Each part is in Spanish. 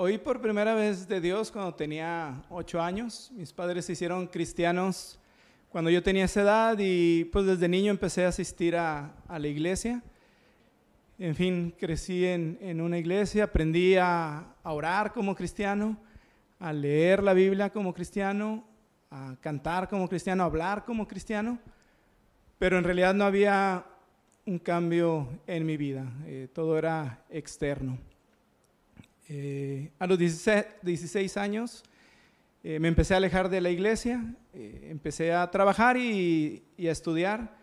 oí por primera vez de Dios cuando tenía ocho años. Mis padres se hicieron cristianos cuando yo tenía esa edad y pues desde niño empecé a asistir a, la iglesia. En fin, crecí en, una iglesia, aprendí a, orar como cristiano, a leer la Biblia como cristiano, a cantar como cristiano, a hablar como cristiano, pero en realidad no había un cambio en mi vida, eh, todo era externo. Eh, a los 16, años eh, me empecé a alejar de la iglesia, eh, empecé a trabajar y, a estudiar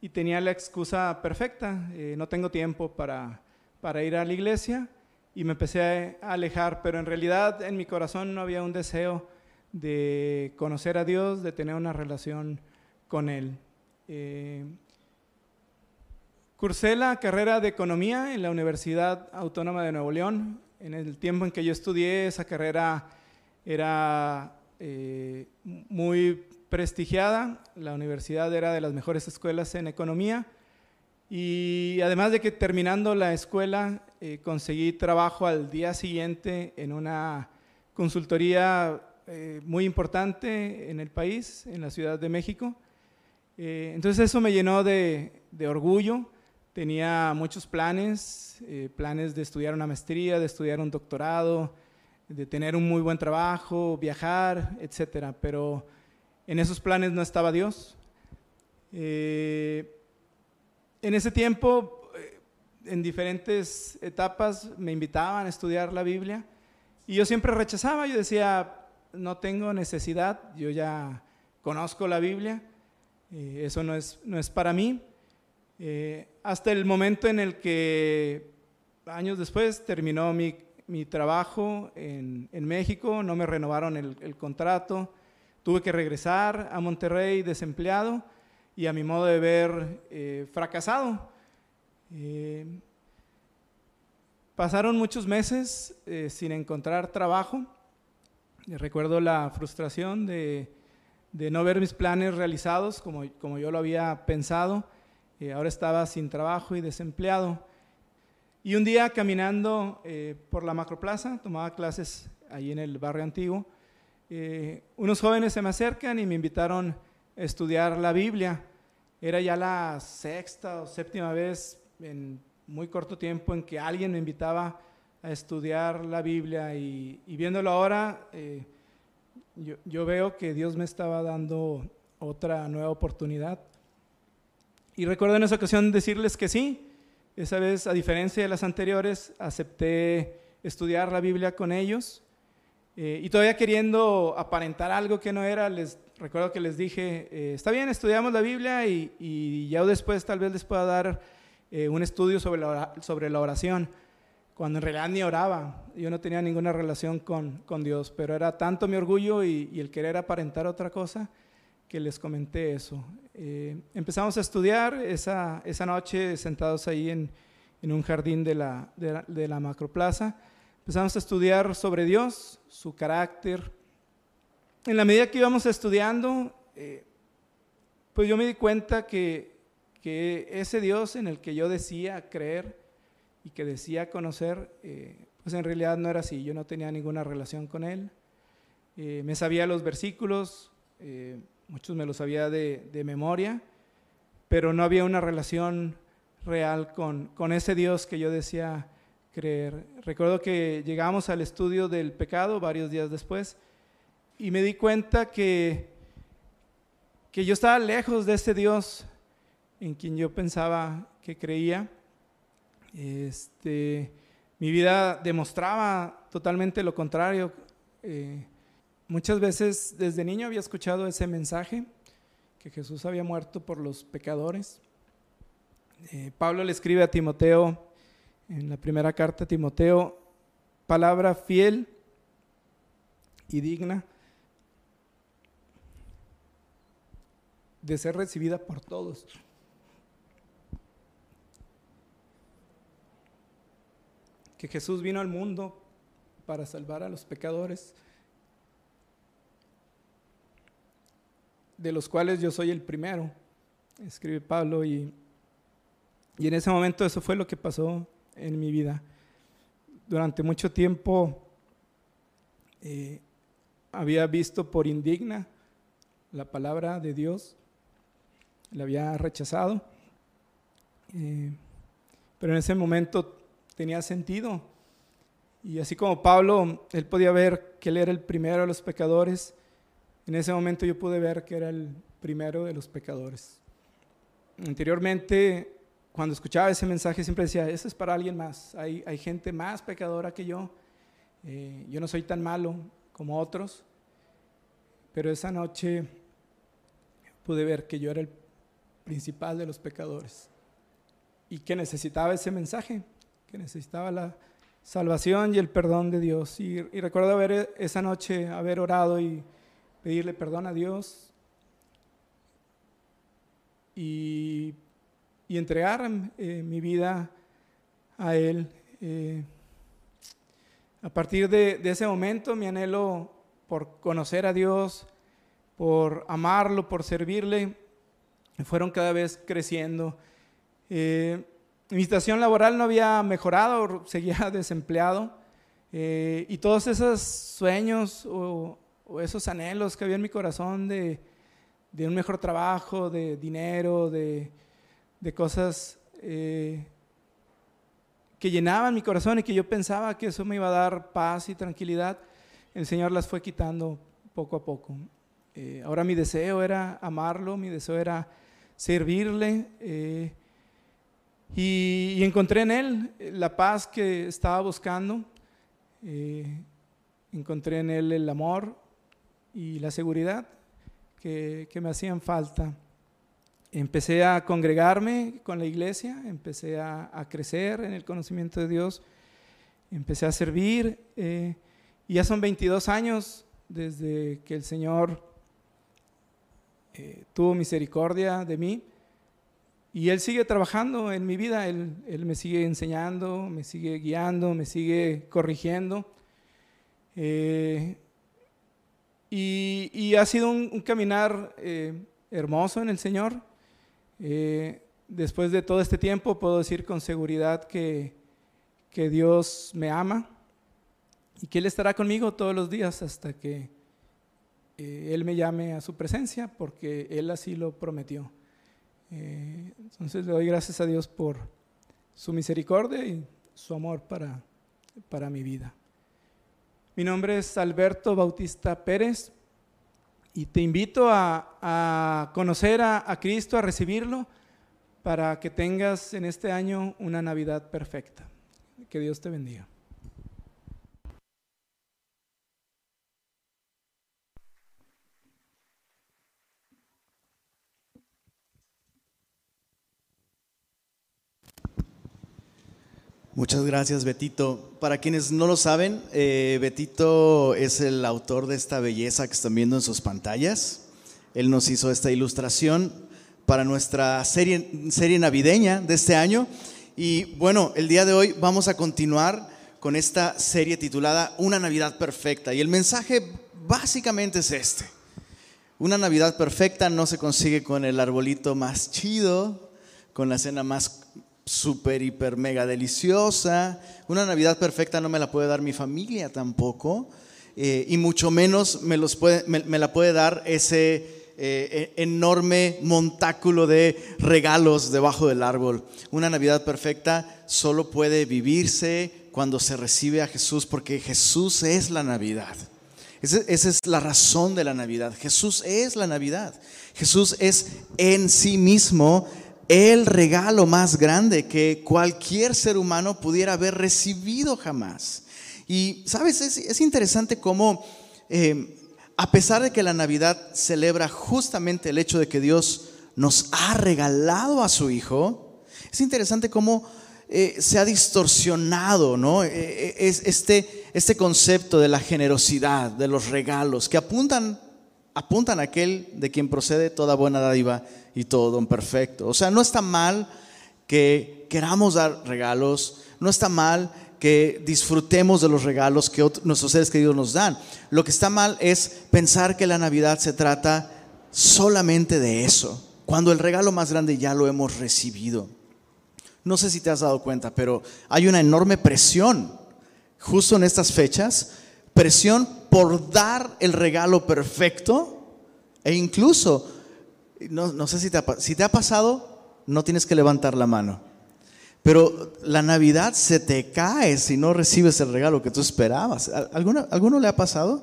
y tenía la excusa perfecta, no tengo tiempo para, para ir a la iglesia y me empecé a alejar, pero en realidad en mi corazón no había un deseo de conocer a Dios, de tener una relación con Él. Cursé la carrera de Economía en la Universidad Autónoma de Nuevo León en el tiempo en que yo estudié, esa carrera era eh, muy prestigiada, la universidad era de las mejores escuelas en economía. Y además de que terminando la escuela eh, conseguí trabajo al día siguiente en una consultoría eh, muy importante en el país, en la Ciudad de México. entonces eso me llenó de, de orgullo Tenía muchos planes, eh, planes de estudiar una maestría, de estudiar un doctorado, de tener un muy buen trabajo, viajar, etcétera. Pero en esos planes no estaba Dios. Eh, en ese tiempo, eh, en diferentes etapas, me invitaban a estudiar la Biblia y yo siempre rechazaba. Yo decía, no tengo necesidad, yo ya conozco la Biblia, eso no es, no es para mí. Eh, hasta el momento en el que años después terminó mi, mi trabajo en, en, México, no me renovaron el, contrato, tuve que regresar a Monterrey desempleado y a mi modo de ver eh, fracasado. Eh, pasaron muchos meses sin encontrar trabajo. Recuerdo la frustración de, de, no ver mis planes realizados como, como yo lo había pensado ahora estaba sin trabajo y desempleado. Y un día caminando eh, por la macroplaza, tomaba clases ahí en el barrio antiguo, eh, unos jóvenes se me acercan y me invitaron a estudiar la Biblia. Era ya la sexta o séptima vez en muy corto tiempo en que alguien me invitaba a estudiar la Biblia y, viéndolo ahora, eh, yo veo que Dios me estaba dando otra nueva oportunidad. Y recuerdo en esa ocasión decirles que sí. Esa vez, a diferencia de las anteriores, acepté estudiar la Biblia con ellos. Eh, y todavía queriendo aparentar algo que no era, les recuerdo que les dije, eh, está bien, estudiamos la Biblia y, ya después tal vez les pueda dar eh, un estudio sobre la, oración, cuando en realidad ni oraba. Yo no tenía ninguna relación con, Dios, pero era tanto mi orgullo y, y el querer aparentar otra cosa que les comenté eso. Eh, empezamos a estudiar esa, esa noche sentados ahí en, en un jardín de la, de, la, macroplaza. Empezamos a estudiar sobre Dios, su carácter. En la medida que íbamos estudiando, eh, pues yo me di cuenta que, que, ese Dios en el que yo decía creer y que decía conocer, eh, pues en realidad no era así. Yo no tenía ninguna relación con Él. me sabía los versículos muchos me lo sabía de, memoria, pero no había una relación real con, con, ese Dios que yo decía creer. Recuerdo que llegamos al estudio del pecado varios días después y me di cuenta que, que yo estaba lejos de ese Dios en quien yo pensaba que creía. Este, mi vida demostraba totalmente lo contrario. Eh, Muchas veces desde niño había escuchado ese mensaje, que Jesús había muerto por los pecadores. Eh, Pablo le escribe a Timoteo, en la primera carta a Timoteo, palabra fiel y digna de ser recibida por todos. Que Jesús vino al mundo para salvar a los pecadores de los cuales yo soy el primero, escribe Pablo, y, y en ese momento eso fue lo que pasó en mi vida. Durante mucho tiempo Eh, había visto por indigna la palabra de Dios, la había rechazado, eh, pero en ese momento tenía sentido. Y así como Pablo, él podía ver que él era el primero de los pecadores, en ese momento yo pude ver que era el primero de los pecadores. Anteriormente, cuando escuchaba ese mensaje, siempre decía, eso es para alguien más, hay, hay gente más pecadora que yo, eh, yo no soy tan malo como otros, pero esa noche pude ver que yo era el principal de los pecadores y que necesitaba ese mensaje, que necesitaba la salvación y el perdón de Dios. Y, recuerdo haber esa noche haber orado y pedirle perdón a Dios y, entregar eh, mi vida a Él. Eh, a partir de, ese momento, mi anhelo por conocer a Dios, por amarlo, por servirle, fueron cada vez creciendo. Eh, mi situación laboral no había mejorado, seguía desempleado. Y todos esos sueños o, esos anhelos que había en mi corazón de, un mejor trabajo, de dinero, de, cosas eh, que llenaban mi corazón y que yo pensaba que eso me iba a dar paz y tranquilidad, el Señor las fue quitando poco a poco. Eh, ahora mi deseo era amarlo, mi deseo era servirle. Y, encontré en Él la paz que estaba buscando, eh, encontré en Él el amor y la seguridad que, me hacían falta. Empecé a congregarme con la iglesia, empecé a, crecer en el conocimiento de Dios, empecé a servir eh, y ya son 22 años desde que el Señor eh, tuvo misericordia de mí. Y Él sigue trabajando en mi vida, Él, me sigue enseñando, me sigue guiando, me sigue corrigiendo. Eh, y, ha sido un, caminar eh, hermoso en el Señor. Eh, después de todo este tiempo puedo decir con seguridad que, Dios me ama y que Él estará conmigo todos los días hasta que Él me llame a su presencia, porque Él así lo prometió. Eh, entonces le doy gracias a Dios por su misericordia y su amor para, para mi vida. Mi nombre es Alberto Bautista Pérez y te invito a, conocer a, a Cristo, a recibirlo, para que tengas en este año una Navidad perfecta. Que Dios te bendiga. Muchas gracias, Betito. Para quienes no lo saben, eh, Betito es el autor de esta belleza que están viendo en sus pantallas. Él nos hizo esta ilustración para nuestra serie, serie navideña de este año. Y bueno, el día de hoy vamos a continuar con esta serie titulada Una Navidad Perfecta. Y el mensaje básicamente es este. Una Navidad perfecta no se consigue con el arbolito más chido, con la cena más súper, hiper, mega deliciosa. Una Navidad perfecta no me la puede dar mi familia tampoco. Eh, y mucho menos me, los puede, me, la puede dar ese eh, e, enorme montáculo de regalos debajo del árbol. Una Navidad perfecta solo puede vivirse cuando se recibe a Jesús, porque Jesús es la Navidad. esa es la razón de la Navidad. Jesús es la Navidad. Jesús es en sí mismo el regalo más grande que cualquier ser humano pudiera haber recibido jamás. Y, ¿sabes? Es, interesante cómo, eh, a pesar de que la Navidad celebra justamente el hecho de que Dios nos ha regalado a su Hijo, es interesante cómo eh, se ha distorsionado ¿no? Eh, es este, este concepto de la generosidad, de los regalos, que apuntan, apuntan a aquel de quien procede toda buena dádiva y todo don perfecto. O sea, no está mal que queramos dar regalos, no está mal que disfrutemos de los regalos que nuestros seres queridos nos dan. Lo que está mal es pensar que la Navidad se trata solamente de eso, cuando el regalo más grande ya lo hemos recibido. No sé si te has dado cuenta, pero hay una enorme presión justo en estas fechas, presión por dar el regalo perfecto e incluso, no, sé si te, ha, si te ha pasado, no tienes que levantar la mano. Pero la Navidad se te cae si no recibes el regalo que tú esperabas. ¿Alguno, ¿alguno le ha pasado?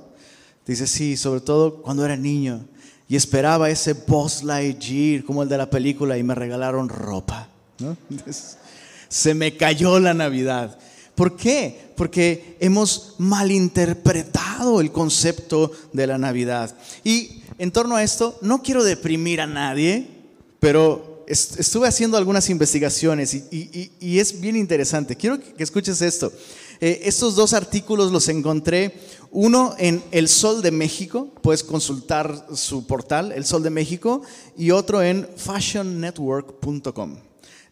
Dice, sí, sobre todo cuando era niño y esperaba ese Buzz Lightyear como el de la película y me regalaron ropa. Se me cayó la Navidad. ¿Por qué? Porque hemos malinterpretado el concepto de la Navidad. Y en torno a esto, no quiero deprimir a nadie, pero estuve haciendo algunas investigaciones y, es bien interesante. Quiero que escuches esto. Eh, estos dos artículos los encontré, uno en El Sol de México, puedes consultar su portal, El Sol de México, y otro en fashionnetwork.com.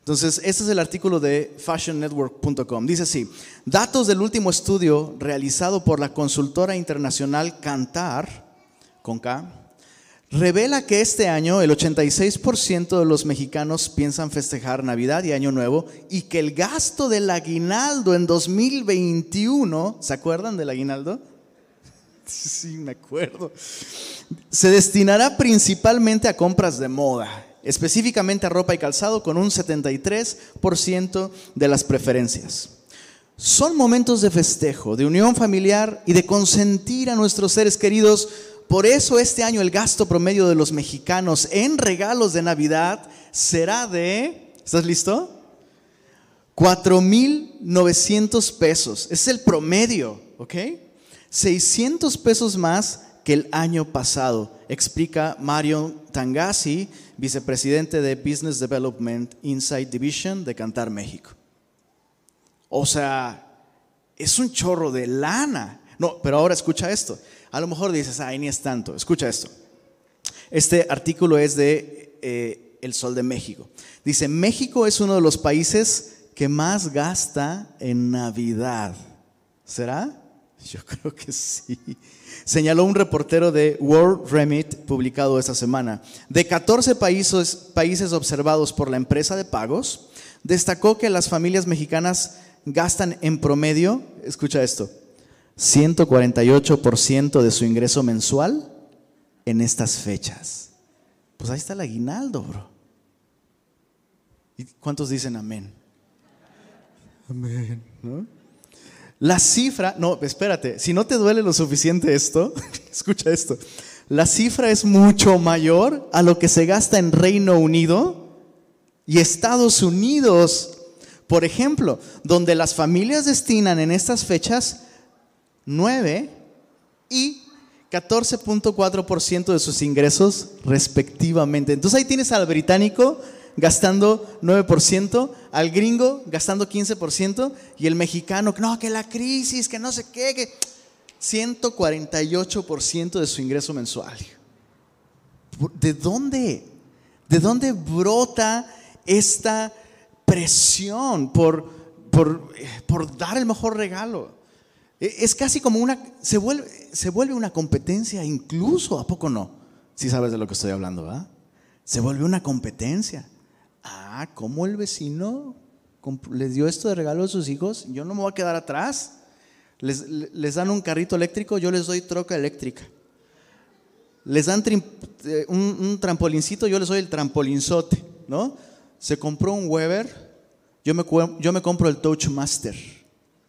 Entonces, este es el artículo de fashionnetwork.com. Dice así, datos del último estudio realizado por la consultora internacional Cantar, con K, revela que este año el 86% de los mexicanos piensan festejar Navidad y Año Nuevo y que el gasto del aguinaldo en 2021, ¿se acuerdan del aguinaldo? Sí, me acuerdo. Se destinará principalmente a compras de moda específicamente a ropa y calzado con un 73% de las preferencias. Son momentos de festejo, de unión familiar y de consentir a nuestros seres queridos. Por eso este año el gasto promedio de los mexicanos en regalos de Navidad será de, ¿estás listo? 4.900 pesos. Es el promedio, ¿ok? 600 pesos más que el año pasado, explica Mario Tangasi, vicepresidente de Business Development Inside Division de Cantar México. O sea, es un chorro de lana. No, pero ahora escucha esto. A lo mejor dices, ay, ni es tanto. Escucha esto. Este artículo es de eh, El Sol de México. Dice, México es uno de los países que más gasta en Navidad. ¿Será? Yo creo que sí señaló un reportero de World Remit publicado esta semana. De 14 países, países observados por la empresa de pagos, destacó que las familias mexicanas gastan en promedio, escucha esto, 148% de su ingreso mensual en estas fechas. Pues ahí está el aguinaldo, bro. ¿Y cuántos dicen amén? Amén. ¿No? La cifra, no, espérate, si no te duele lo suficiente esto, escucha esto, la cifra es mucho mayor a lo que se gasta en Reino Unido y Estados Unidos. Por ejemplo, donde las familias destinan en estas fechas 9 y 14.4% de sus ingresos respectivamente. Entonces ahí tienes al británico gastando 9%, al gringo gastando 15% y el mexicano, no, que la crisis, que no sé qué, que 148% de su ingreso mensual. ¿De dónde? ¿De dónde brota esta presión por, por, por dar el mejor regalo? E, es casi como una, se vuelve, se vuelve una competencia incluso, ¿a poco no? Si sabes de lo que estoy hablando, ¿verdad? Se vuelve una competencia. Ah, ¿cómo el vecino les dio esto de regalo a sus hijos? Yo no me voy a quedar atrás. Les, dan un carrito eléctrico, yo les doy troca eléctrica. Les dan eh, un, trampolincito, yo les doy el trampolinzote, ¿no? Se compró un Weber, yo me, yo me compro el Touchmaster.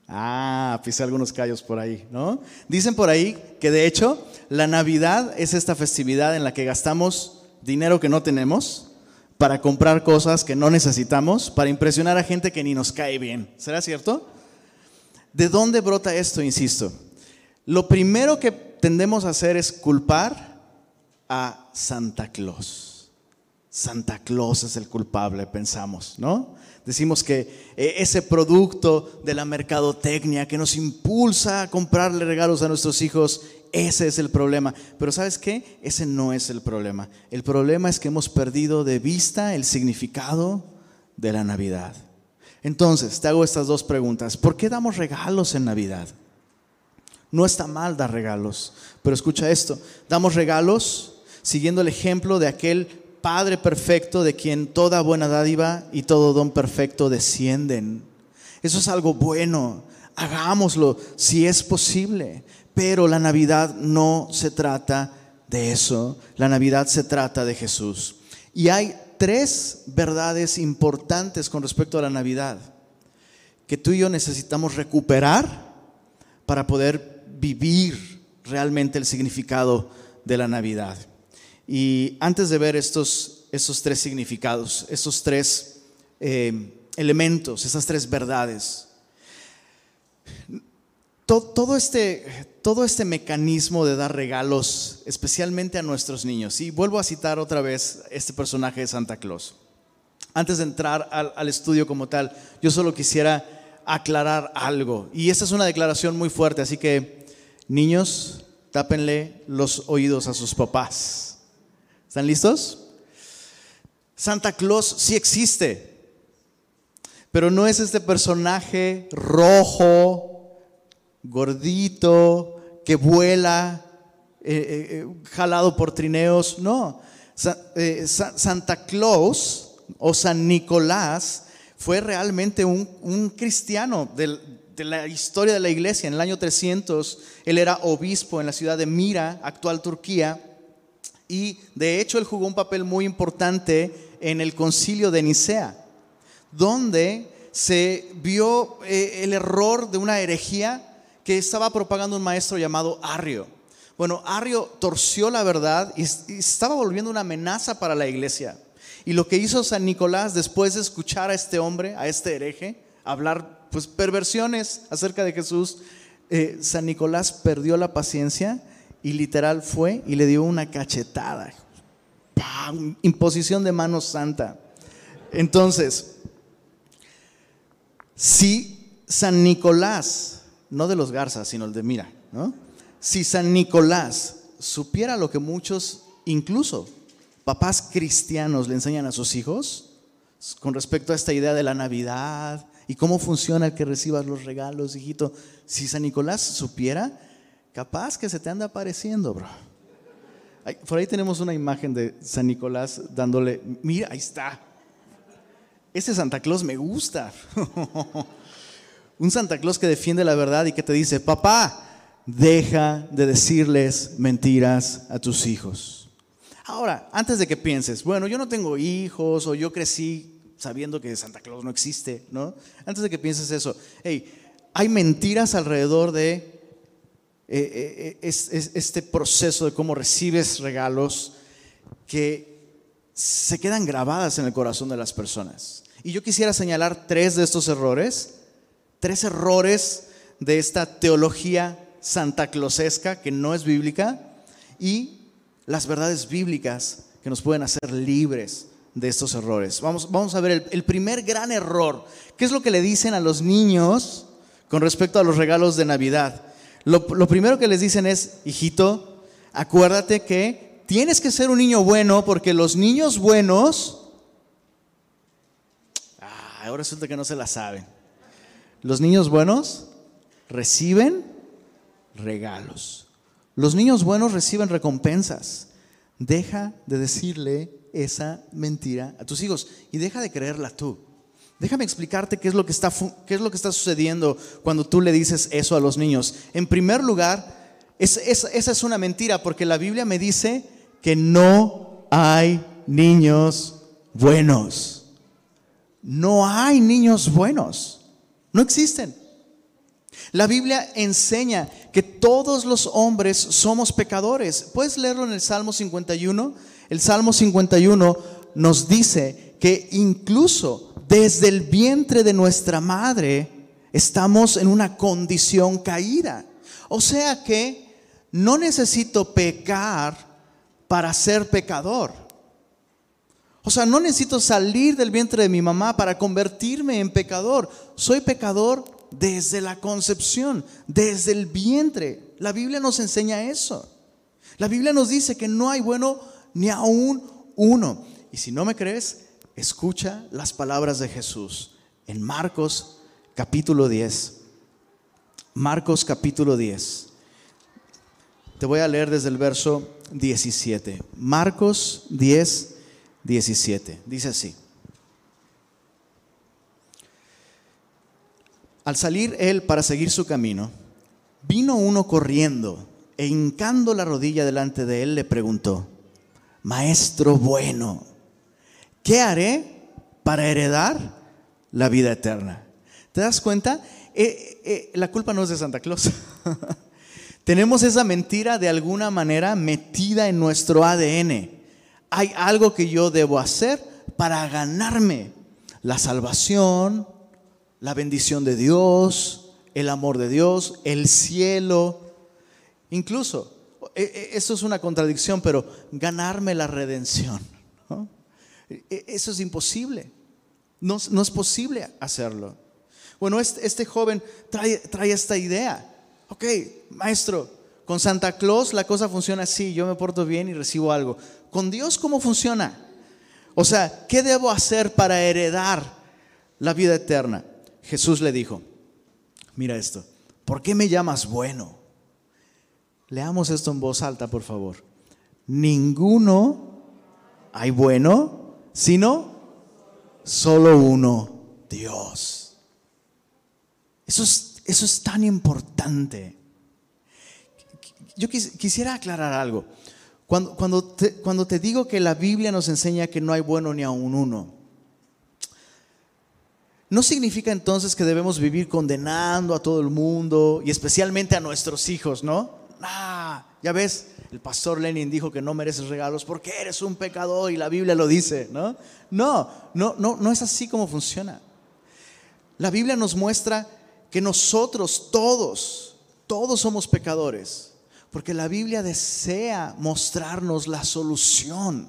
Ah, pisé algunos callos por ahí, ¿no? Dicen por ahí que de hecho la Navidad es esta festividad en la que gastamos dinero que no tenemos, para comprar cosas que no necesitamos, para impresionar a gente que ni nos cae bien. ¿Será cierto? ¿De dónde brota esto, insisto? Lo primero que tendemos a hacer es culpar a Santa Claus. Santa Claus es el culpable, pensamos, ¿no? Decimos que eh, ese producto de la mercadotecnia que nos impulsa a comprarle regalos a nuestros hijos ese es el problema. Pero ¿sabes qué? Ese no es el problema. El problema es que hemos perdido de vista el significado de la Navidad. Entonces, te hago estas dos preguntas. ¿Por qué damos regalos en Navidad? No está mal dar regalos, pero escucha esto. Damos regalos siguiendo el ejemplo de aquel Padre perfecto de quien toda buena dádiva y todo don perfecto descienden. Eso es algo bueno, hagámoslo si es posible. Pero la Navidad no se trata de eso, la Navidad se trata de Jesús. Y hay tres verdades importantes con respecto a la Navidad que tú y yo necesitamos recuperar para poder vivir realmente el significado de la Navidad. Y antes de ver estos, estos tres significados, estos tres eh, elementos, esas tres verdades, todo, este, todo este mecanismo de dar regalos, especialmente a nuestros niños, y vuelvo a citar otra vez este personaje de Santa Claus. Antes de entrar al, al estudio como tal, yo solo quisiera aclarar algo. Y esta es una declaración muy fuerte, así que niños, tápenle los oídos a sus papás. ¿Están listos? Santa Claus sí existe, pero no es este personaje rojo, gordito, que vuela, eh, eh, eh, jalado por trineos. No, Santa Claus o San Nicolás fue realmente un, cristiano de la historia de la iglesia. En el año 300, él era obispo en la ciudad de Mira, actual Turquía, y de hecho él jugó un papel muy importante en el concilio de Nicea, donde se vio el error de una herejía que estaba propagando un maestro llamado Arrio. Bueno, Arrio torció la verdad y estaba volviendo una amenaza para la iglesia. Y lo que hizo San Nicolás después de escuchar a este hombre, a este hereje, hablar pues perversiones acerca de Jesús, eh, San Nicolás perdió la paciencia y literal fue y le dio una cachetada. Imposición de mano santa. Entonces, si San Nicolás, no de los Garzas, sino el de Mira, ¿no? Si San Nicolás supiera lo que muchos, incluso papás cristianos le enseñan a sus hijos con respecto a esta idea de la Navidad y cómo funciona el que recibas los regalos, hijito. Si San Nicolás supiera, capaz que se te anda apareciendo, bro. Por ahí tenemos una imagen de San Nicolás dándole, mira, ahí está. Ese Santa Claus me gusta. Un Santa Claus que defiende la verdad y que te dice, papá, deja de decirles mentiras a tus hijos. Ahora, antes de que pienses, bueno, yo no tengo hijos o yo crecí sabiendo que Santa Claus no existe, ¿no? Antes de que pienses eso, hey, hay mentiras alrededor de eh, eh, eh, este proceso de cómo recibes regalos que se quedan grabadas en el corazón de las personas. Y yo quisiera señalar tres de estos errores, tres errores de esta teología santaclosesca que no es bíblica y las verdades bíblicas que nos pueden hacer libres de estos errores. Vamos, vamos a ver el, primer gran error. ¿Qué es lo que le dicen a los niños con respecto a los regalos de Navidad? Lo, primero que les dicen es, hijito, acuérdate que tienes que ser un niño bueno porque los niños buenos... Ah, ahora resulta que no se la saben. Los niños buenos reciben regalos. Los niños buenos reciben recompensas. Deja de decirle esa mentira a tus hijos y deja de creerla tú. Déjame explicarte qué es lo que está, qué es lo que está sucediendo cuando tú le dices eso a los niños. En primer lugar, esa es una mentira porque la Biblia me dice que no hay niños buenos. No hay niños buenos. No existen. La Biblia enseña que todos los hombres somos pecadores. ¿Puedes leerlo en el Salmo 51? El Salmo 51 nos dice que incluso desde el vientre de nuestra madre estamos en una condición caída. O sea que no necesito pecar para ser pecador. O sea, no necesito salir del vientre de mi mamá para convertirme en pecador. Soy pecador desde la concepción, desde el vientre. La Biblia nos enseña eso. La Biblia nos dice que no hay bueno ni aún uno. Y si no me crees, escucha las palabras de Jesús en Marcos capítulo 10. Marcos capítulo 10. Te voy a leer desde el verso 17. Marcos 10, 17. Dice así. Al salir él para seguir su camino, vino uno corriendo e hincando la rodilla delante de él le preguntó, Maestro bueno, ¿qué haré para heredar la vida eterna? ¿Te das cuenta? Eh, eh, la culpa no es de Santa Claus. Tenemos esa mentira de alguna manera metida en nuestro ADN. Hay algo que yo debo hacer para ganarme la salvación, la bendición de Dios, el amor de Dios, el cielo. Incluso, e, e, eso es una contradicción, pero ganarme la redención. E, eso es imposible. No, es posible hacerlo. Bueno, este, este joven trae, trae esta idea. Ok, maestro, con Santa Claus la cosa funciona así, yo me porto bien y recibo algo. ¿Con Dios cómo funciona? O sea, ¿qué debo hacer para heredar la vida eterna? Jesús le dijo, mira esto, ¿por qué me llamas bueno? Leamos esto en voz alta, por favor. Ninguno hay bueno, sino solo uno, Dios. Eso es, eso es tan importante. Yo quisiera aclarar algo. Cuando, cuando, te, cuando te digo que la Biblia nos enseña que no hay bueno ni a un uno, no significa entonces que debemos vivir condenando a todo el mundo y especialmente a nuestros hijos, ¿no? Ah, ya ves, el pastor Lenin dijo que no mereces regalos porque eres un pecador y la Biblia lo dice, ¿no? No, no, no, no es así como funciona. La Biblia nos muestra que nosotros todos, todos somos pecadores, porque la Biblia desea mostrarnos la solución.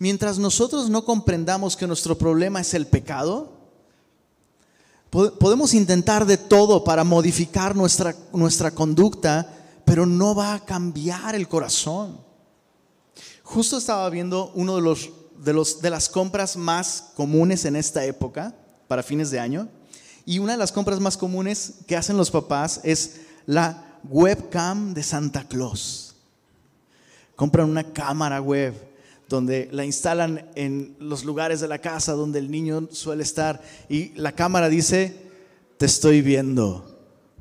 Mientras nosotros no comprendamos que nuestro problema es el pecado, Podemos intentar de todo para modificar nuestra, nuestra conducta, pero no va a cambiar el corazón. Justo estaba viendo uno de, los, de, los, de las compras más comunes en esta época, para fines de año, y una de las compras más comunes que hacen los papás es la webcam de Santa Claus. Compran una cámara web donde la instalan en los lugares de la casa donde el niño suele estar y la cámara dice, te estoy viendo,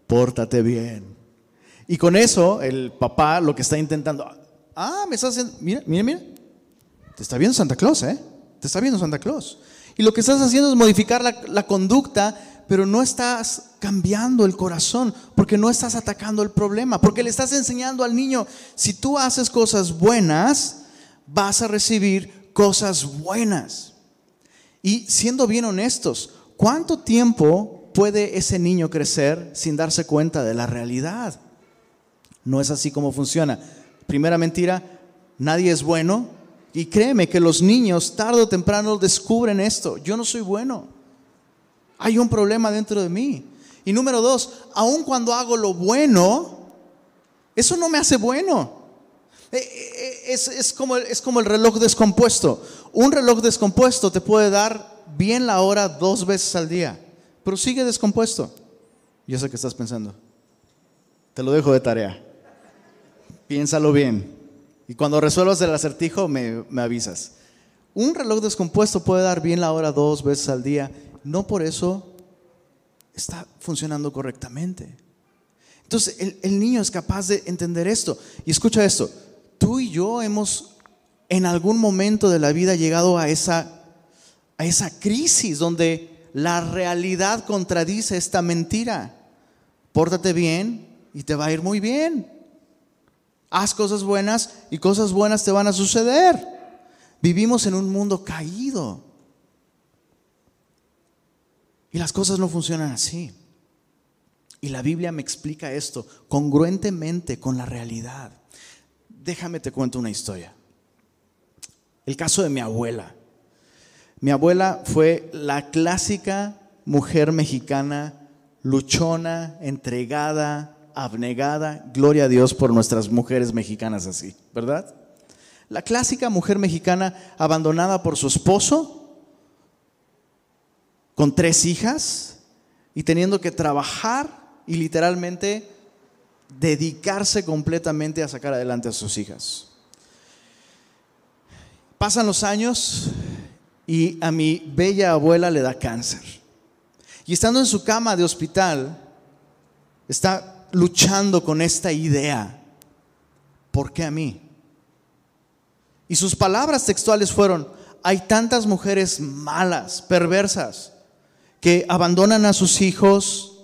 pórtate bien. Y con eso el papá lo que está intentando, ah, me estás haciendo, mira, mira, mira, te está viendo Santa Claus, ¿eh? Te está viendo Santa Claus. Y lo que estás haciendo es modificar la, conducta, pero no estás cambiando el corazón, porque no estás atacando el problema, porque le estás enseñando al niño, si tú haces cosas buenas, vas a recibir cosas buenas. Y siendo bien honestos, ¿cuánto tiempo puede ese niño crecer sin darse cuenta de la realidad? No es así como funciona. Primera mentira, nadie es bueno. Y créeme que los niños tarde o temprano descubren esto. Yo no soy bueno. Hay un problema dentro de mí. Y número dos, aun cuando hago lo bueno, eso no me hace bueno. Eh, eh, es, como, es como el reloj descompuesto. Un reloj descompuesto te puede dar bien la hora dos veces al día, pero sigue descompuesto. Yo sé que estás pensando. Te lo dejo de tarea. Piénsalo bien. Y cuando resuelvas el acertijo, me, me avisas. Un reloj descompuesto puede dar bien la hora dos veces al día. No por eso está funcionando correctamente. Entonces, el, el, niño es capaz de entender esto. Y escucha esto tú y yo hemos en algún momento de la vida llegado a esa, a esa crisis donde la realidad contradice esta mentira. Pórtate bien y te va a ir muy bien. Haz cosas buenas y cosas buenas te van a suceder. Vivimos en un mundo caído. Y las cosas no funcionan así. Y la Biblia me explica esto congruentemente con la realidad. Déjame te cuento una historia. El caso de mi abuela. Mi abuela fue la clásica mujer mexicana, luchona, entregada, abnegada. Gloria a Dios por nuestras mujeres mexicanas así, ¿verdad? La clásica mujer mexicana abandonada por su esposo, con tres hijas y teniendo que trabajar y literalmente dedicarse completamente a sacar adelante a sus hijas. Pasan los años y a mi bella abuela le da cáncer. Y estando en su cama de hospital, está luchando con esta idea. ¿Por qué a mí? Y sus palabras textuales fueron, hay tantas mujeres malas, perversas, que abandonan a sus hijos,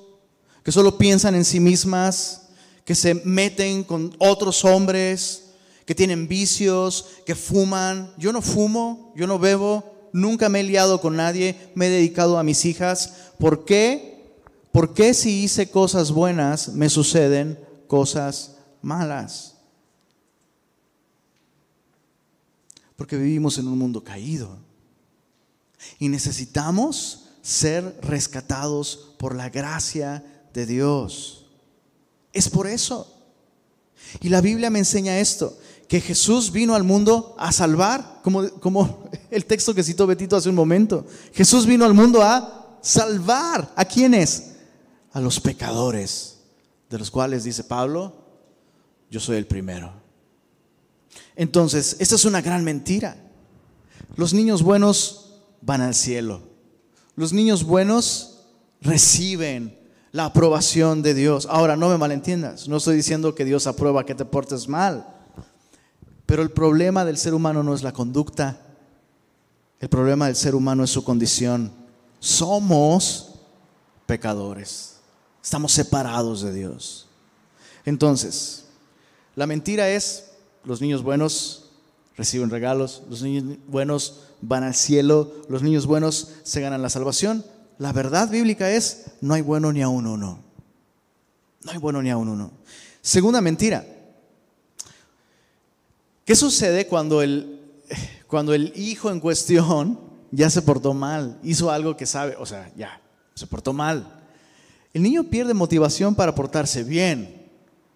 que solo piensan en sí mismas, que se meten con otros hombres, que tienen vicios, que fuman. Yo no fumo, yo no bebo, nunca me he liado con nadie, me he dedicado a mis hijas. ¿Por qué? ¿Por qué si hice cosas buenas me suceden cosas malas? Porque vivimos en un mundo caído y necesitamos ser rescatados por la gracia de Dios. Es por eso. Y la Biblia me enseña esto, que Jesús vino al mundo a salvar, como, como el texto que citó Betito hace un momento. Jesús vino al mundo a salvar. ¿A quiénes? A los pecadores, de los cuales dice Pablo, yo soy el primero. Entonces, esta es una gran mentira. Los niños buenos van al cielo. Los niños buenos reciben la aprobación de Dios. Ahora, no me malentiendas, no estoy diciendo que Dios aprueba que te portes mal, pero el problema del ser humano no es la conducta, el problema del ser humano es su condición. Somos pecadores, estamos separados de Dios. Entonces, la mentira es, los niños buenos reciben regalos, los niños buenos van al cielo, los niños buenos se ganan la salvación, la verdad bíblica es, no hay bueno ni a un uno. No hay bueno ni a un uno. Segunda mentira. ¿Qué sucede cuando el, cuando el hijo en cuestión ya se portó mal, hizo algo que sabe, o sea, ya, se portó mal? El niño pierde motivación para portarse bien,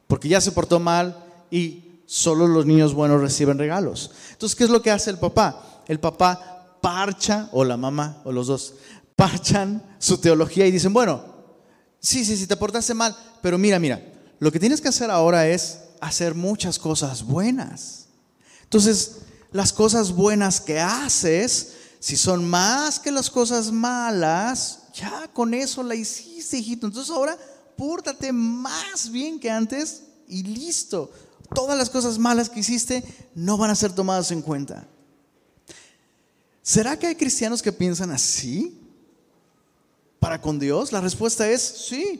porque ya se portó mal y solo los niños buenos reciben regalos. Entonces, ¿qué es lo que hace el papá? El papá parcha, o la mamá, o los dos, parchan su teología y dicen, bueno, sí, sí, sí, te portaste mal, pero mira, mira, lo que tienes que hacer ahora es hacer muchas cosas buenas. Entonces, las cosas buenas que haces, si son más que las cosas malas, ya con eso la hiciste, hijito. Entonces ahora pórtate más bien que antes y listo. Todas las cosas malas que hiciste no van a ser tomadas en cuenta. ¿Será que hay cristianos que piensan así? para con Dios? La respuesta es sí.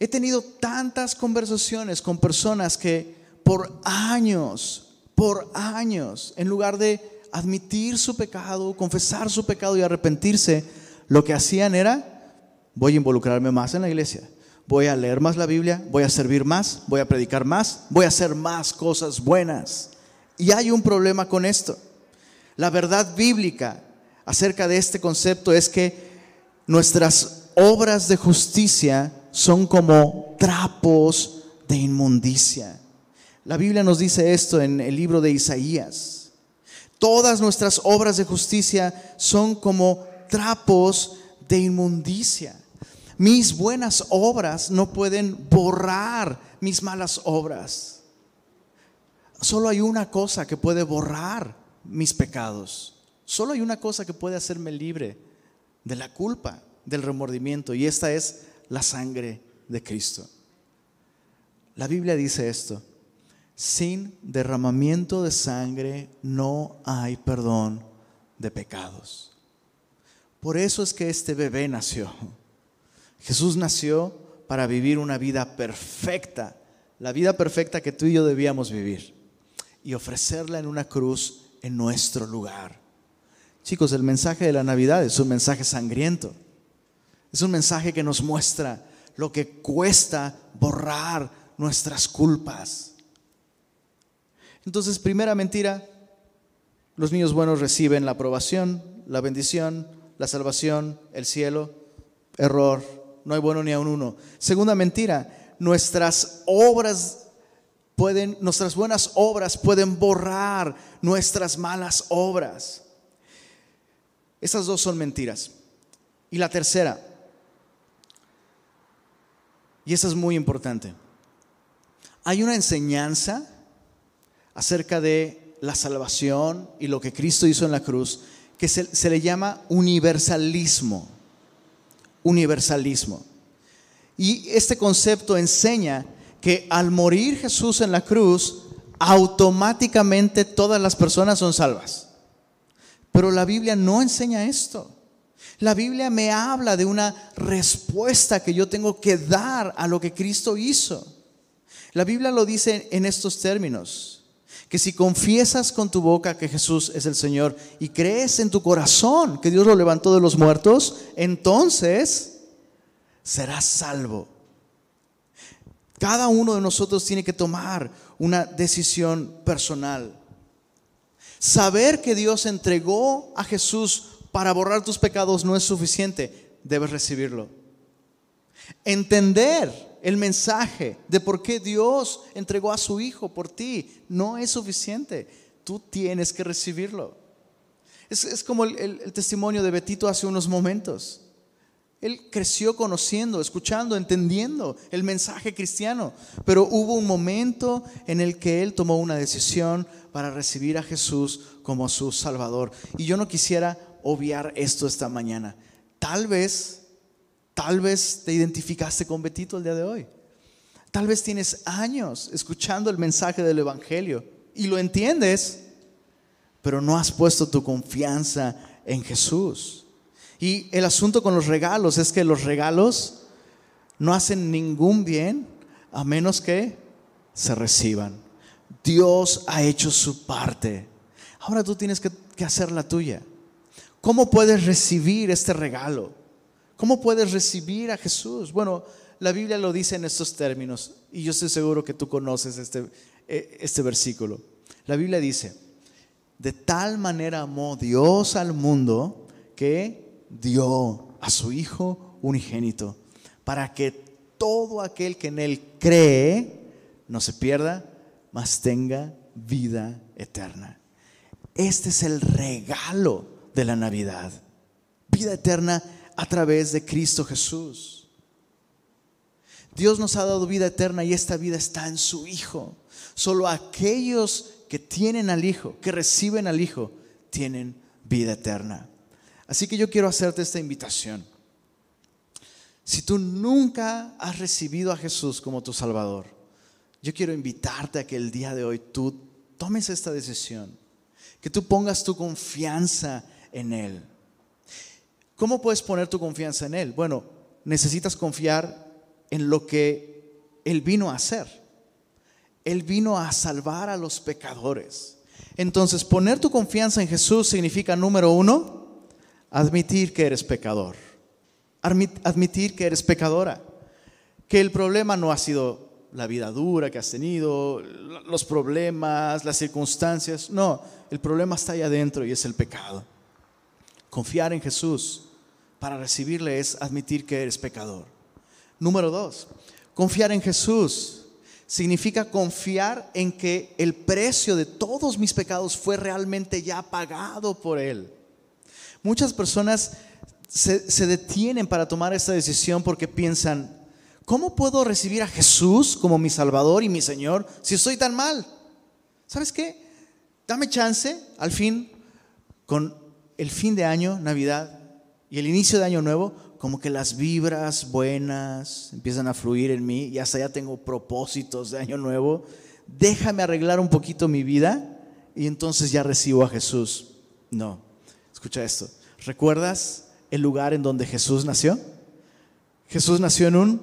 He tenido tantas conversaciones con personas que por años, por años, en lugar de admitir su pecado, confesar su pecado y arrepentirse, lo que hacían era, voy a involucrarme más en la iglesia, voy a leer más la Biblia, voy a servir más, voy a predicar más, voy a hacer más cosas buenas. Y hay un problema con esto. La verdad bíblica acerca de este concepto es que nuestras obras de justicia son como trapos de inmundicia. La Biblia nos dice esto en el libro de Isaías. Todas nuestras obras de justicia son como trapos de inmundicia. Mis buenas obras no pueden borrar mis malas obras. Solo hay una cosa que puede borrar mis pecados. Solo hay una cosa que puede hacerme libre de la culpa, del remordimiento, y esta es la sangre de Cristo. La Biblia dice esto, sin derramamiento de sangre no hay perdón de pecados. Por eso es que este bebé nació. Jesús nació para vivir una vida perfecta, la vida perfecta que tú y yo debíamos vivir, y ofrecerla en una cruz en nuestro lugar. Chicos, el mensaje de la Navidad es un mensaje sangriento. Es un mensaje que nos muestra lo que cuesta borrar nuestras culpas. Entonces, primera mentira, los niños buenos reciben la aprobación, la bendición, la salvación, el cielo. Error, no hay bueno ni a un uno. Segunda mentira, nuestras obras pueden, nuestras buenas obras pueden borrar nuestras malas obras. Esas dos son mentiras. Y la tercera, y esa es muy importante, hay una enseñanza acerca de la salvación y lo que Cristo hizo en la cruz que se, le llama universalismo. universalismo. Y este concepto enseña que al morir Jesús en la cruz, automáticamente todas las personas son salvas. Pero la Biblia no enseña esto. La Biblia me habla de una respuesta que yo tengo que dar a lo que Cristo hizo. La Biblia lo dice en estos términos, que si confiesas con tu boca que Jesús es el Señor y crees en tu corazón que Dios lo levantó de los muertos, entonces serás salvo. Cada uno de nosotros tiene que tomar una decisión personal. Saber que Dios entregó a Jesús para borrar tus pecados no es suficiente, debes recibirlo. Entender el mensaje de por qué Dios entregó a su Hijo por ti no es suficiente, tú tienes que recibirlo. Es, como el testimonio de Betito hace unos momentos. Él creció conociendo, escuchando, entendiendo el mensaje cristiano, pero hubo un momento en el que él tomó una decisión para recibir a Jesús como su Salvador. Y yo no quisiera obviar esto esta mañana. Tal vez, tal vez te identificaste con Betito el día de hoy. Tal vez tienes años escuchando el mensaje del Evangelio y lo entiendes, pero no has puesto tu confianza en Jesús. Y el asunto con los regalos es que los regalos no hacen ningún bien a menos que se reciban. Dios ha hecho su parte. Ahora tú tienes que, que hacer la tuya. ¿Cómo puedes recibir este regalo? ¿Cómo puedes recibir a Jesús? Bueno, la Biblia lo dice en estos términos y yo estoy seguro que tú conoces este, eh, este versículo. La Biblia dice, de tal manera amó Dios al mundo que dio a su Hijo unigénito para que todo aquel que en Él cree no se pierda, mas tenga vida eterna. Este es el regalo de la Navidad. Vida eterna a través de Cristo Jesús. Dios nos ha dado vida eterna y esta vida está en su Hijo. Solo aquellos que tienen al Hijo, que reciben al Hijo, tienen vida eterna. Así que yo quiero hacerte esta invitación. Si tú nunca has recibido a Jesús como tu Salvador, yo quiero invitarte a que el día de hoy tú tomes esta decisión, que tú pongas tu confianza en Él. ¿Cómo puedes poner tu confianza en Él? Bueno, necesitas confiar en lo que Él vino a hacer. Él vino a salvar a los pecadores. Entonces, poner tu confianza en Jesús significa, número uno, admitir que eres pecador. Admitir que eres pecadora. Que el problema no ha sido la vida dura que has tenido, los problemas, las circunstancias. No, el problema está ahí adentro y es el pecado. Confiar en Jesús para recibirle es admitir que eres pecador. Número dos, confiar en Jesús significa confiar en que el precio de todos mis pecados fue realmente ya pagado por Él. Muchas personas se, detienen para tomar esta decisión porque piensan, ¿cómo puedo recibir a Jesús como mi Salvador y mi Señor si estoy tan mal? ¿Sabes qué? Dame chance, al fin, con el fin de año, Navidad, y el inicio de año nuevo, como que las vibras buenas empiezan a fluir en mí y hasta ya tengo propósitos de año nuevo. Déjame arreglar un poquito mi vida y entonces ya recibo a Jesús. No, escucha esto. ¿Recuerdas el lugar en donde Jesús nació? Jesús nació en un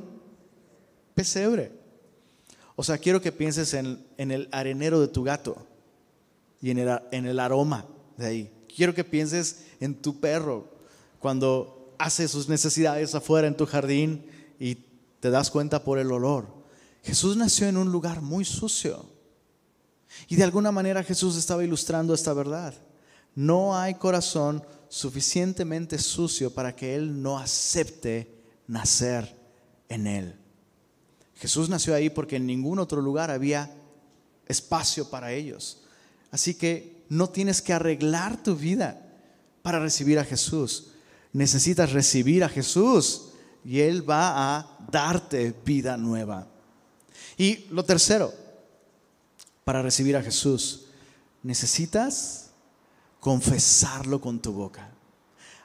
pesebre. O sea, quiero que pienses en, el arenero de tu gato y en el, en el aroma de ahí. Quiero que pienses en tu perro cuando hace sus necesidades afuera en tu jardín y te das cuenta por el olor. Jesús nació en un lugar muy sucio. Y de alguna manera Jesús estaba ilustrando esta verdad. No hay corazón suficientemente sucio para que Él no acepte nacer en Él. Jesús nació ahí porque en ningún otro lugar había espacio para ellos. Así que no tienes que arreglar tu vida para recibir a Jesús. Necesitas recibir a Jesús y Él va a darte vida nueva. Y lo tercero, para recibir a Jesús, necesitas confesarlo con tu boca.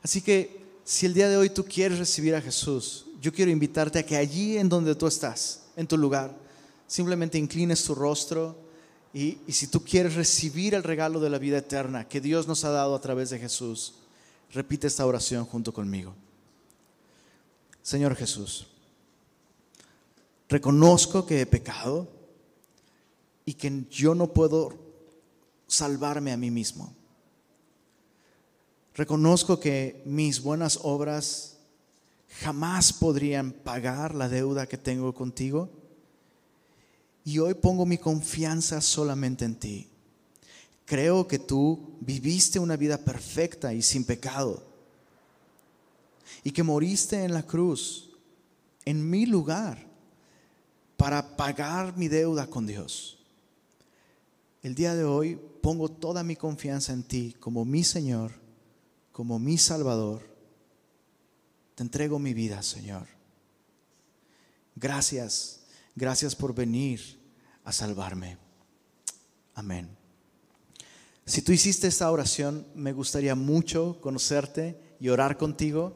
Así que si el día de hoy tú quieres recibir a Jesús, yo quiero invitarte a que allí en donde tú estás, en tu lugar, simplemente inclines tu rostro y, y si tú quieres recibir el regalo de la vida eterna que Dios nos ha dado a través de Jesús, repite esta oración junto conmigo. Señor Jesús, reconozco que he pecado y que yo no puedo salvarme a mí mismo. Reconozco que mis buenas obras jamás podrían pagar la deuda que tengo contigo. Y hoy pongo mi confianza solamente en ti. Creo que tú viviste una vida perfecta y sin pecado. Y que moriste en la cruz, en mi lugar, para pagar mi deuda con Dios. El día de hoy pongo toda mi confianza en ti como mi Señor, como mi Salvador. Te entrego mi vida, Señor. Gracias, gracias por venir a salvarme. Amén. Si tú hiciste esta oración, me gustaría mucho conocerte y orar contigo.